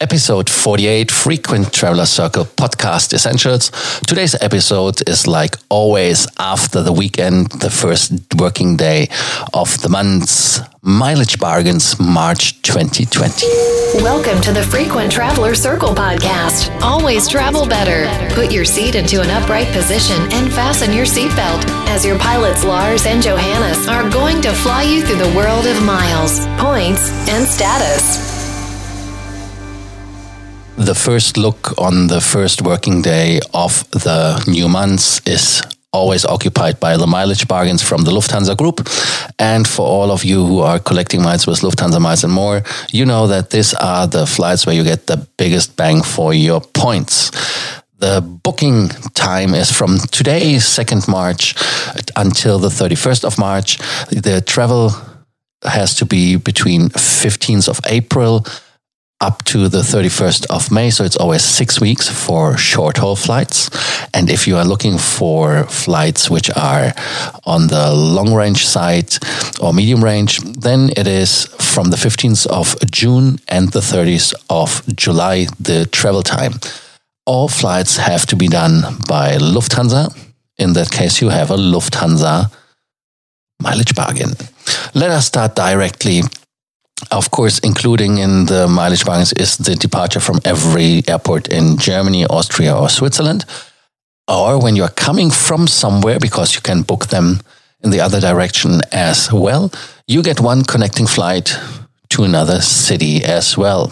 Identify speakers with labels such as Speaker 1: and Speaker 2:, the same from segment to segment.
Speaker 1: episode 48 Frequent Traveler Circle podcast essentials. Today's episode is like always after the weekend, the first working day of the month's mileage bargains, March 2020.
Speaker 2: Welcome to the Frequent Traveler Circle podcast. Always travel better. Put your seat into an upright position and fasten your seatbelt as your pilots Lars and Johannes are going to fly you through the world of miles, points, and status
Speaker 1: the first look on the first working day of the new months is always occupied by the mileage bargains from the Lufthansa Group. And for all of you who are collecting miles with Lufthansa Miles and more, you know that these are the flights where you get the biggest bang for your points. The booking time is from today, 2nd March, until the 31st of March. The travel has to be between 15th of April up to the 31st of May. So it's always six weeks for short haul flights. And if you are looking for flights which are on the long range side or medium range, then it is from the 15th of June and the 30th of July, the travel time. All flights have to be done by Lufthansa. In that case, you have a Lufthansa mileage bargain. Let us start directly of course, including in the mileage bargains is the departure from every airport in Germany, Austria, or Switzerland. Or when you're coming from somewhere, because you can book them in the other direction as well, you get one connecting flight to another city as well.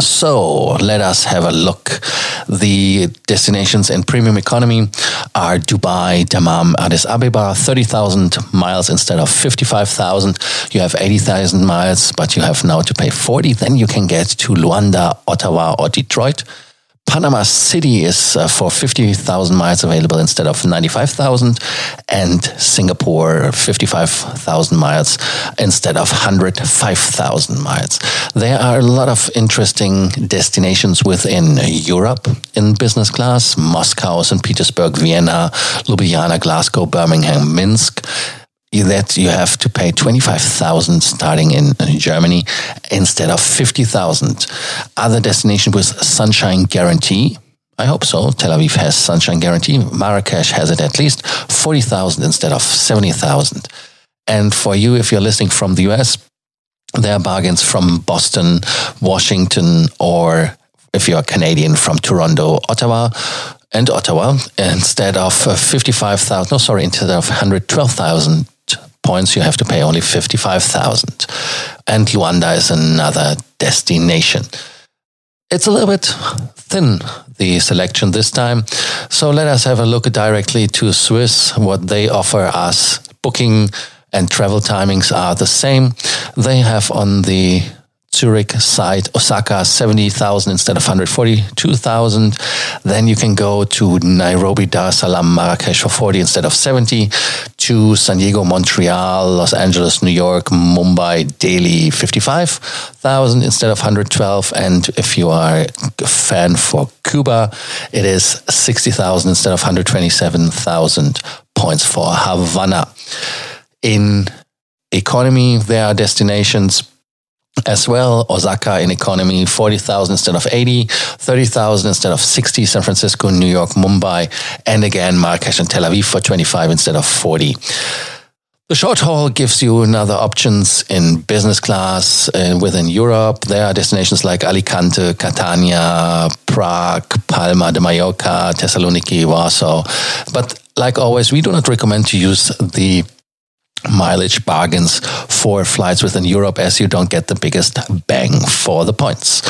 Speaker 1: So let us have a look. The destinations in premium economy are Dubai, Dammam, Addis Ababa, 30,000 miles instead of 55,000. You have 80,000 miles, but you have now to pay 40. Then you can get to Luanda, Ottawa, or Detroit. Panama City is uh, for 50,000 miles available instead of 95,000 and Singapore 55,000 miles instead of 105,000 miles. There are a lot of interesting destinations within Europe in business class, Moscow, St. Petersburg, Vienna, Ljubljana, Glasgow, Birmingham, Minsk that you have to pay 25,000 starting in Germany instead of 50,000. Other destination with sunshine guarantee. I hope so. Tel Aviv has sunshine guarantee. Marrakesh has it at least 40,000 instead of 70,000. And for you, if you're listening from the US, there are bargains from Boston, Washington, or if you're Canadian from Toronto, Ottawa, and Ottawa, instead of uh, 55,000, no, sorry, instead of 112,000 points, you have to pay only 55,000. And Luanda is another destination. It's a little bit thin, the selection this time. So let us have a look directly to Swiss, what they offer us. Booking and travel timings are the same. They have on the Zurich side, Osaka 70,000 instead of 142,000. Then you can go to Nairobi, Dar es Salaam, Marrakesh for 40 instead of 70. To San Diego, Montreal, Los Angeles, New York, Mumbai, Delhi 55,000 instead of 112. And if you are a fan for Cuba, it is 60,000 instead of 127,000 points for Havana. In economy, there are destinations as well. Osaka in economy, 40,000 instead of 80, 30,000 instead of 60, San Francisco, New York, Mumbai, and again, Marrakesh and Tel Aviv for 25 instead of 40. The short haul gives you another options in business class uh, within Europe. There are destinations like Alicante, Catania, Prague, Palma de Mallorca, Thessaloniki, Warsaw. But like always, we do not recommend to use the mileage bargains for flights within Europe as you don't get the biggest bang for the points.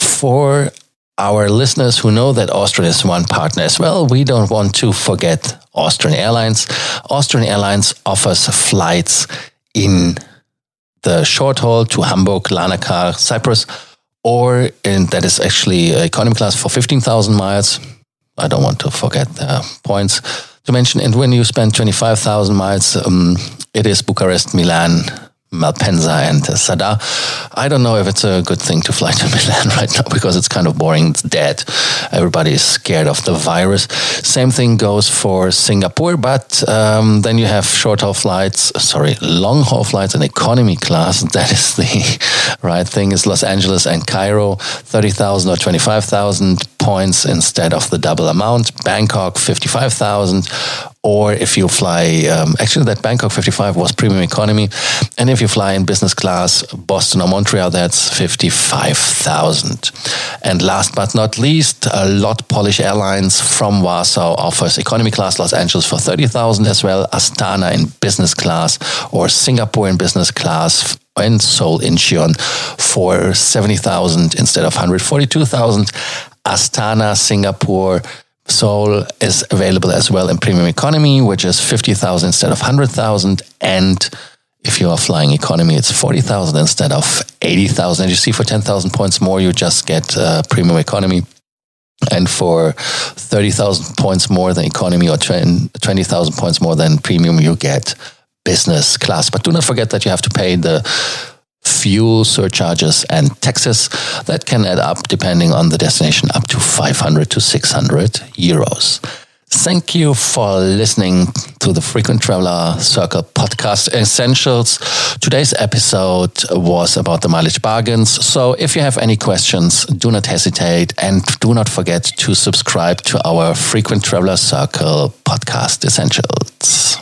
Speaker 1: For our listeners who know that Austrian is one partner as well, we don't want to forget Austrian Airlines. Austrian Airlines offers flights in the short haul to Hamburg, Larnaca, Cyprus, or in, that is actually economy class for 15,000 miles. I don't want to forget the points to mention. And when you spend 25,000 miles, um, it is Bucharest, Milan, Malpensa and Zadar. I don't know if it's a good thing to fly to Milan right now because it's kind of boring. It's dead. Everybody is scared of the virus. Same thing goes for Singapore, but um, then you have short haul flights, sorry, long haul flights in economy class. That is the right thing. Is Los Angeles and Cairo, 30,000 or 25,000 points instead of the double amount. Bangkok, 55,000 or if you fly, um, actually, that Bangkok 55 was premium economy. And if you fly in business class, Boston or Montreal, that's 55,000. And last but not least, a LOT Polish Airlines from Warsaw offers economy class Los Angeles for 30,000 as well, Astana in business class, or Singapore in business class and Seoul Incheon for 70,000 instead of 142,000. Astana, Singapore, Seoul is available as well in premium economy, which is 50,000 instead of 100,000. And if you are flying economy, it's 40,000 instead of 80,000. And you see, for 10,000 points more, you just get uh, premium economy. And for 30,000 points more than economy or 20,000 points more than premium, you get business class. But do not forget that you have to pay the fuel surcharges and taxes that can add up depending on the destination up to 500 to 600 euros. Thank you for listening to the Frequent Traveler Circle podcast essentials. Today's episode was about the mileage bargains. So if you have any questions, do not hesitate and do not forget to subscribe to our Frequent Traveler Circle podcast essentials.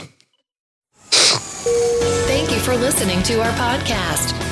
Speaker 2: Thank you for listening to our podcast.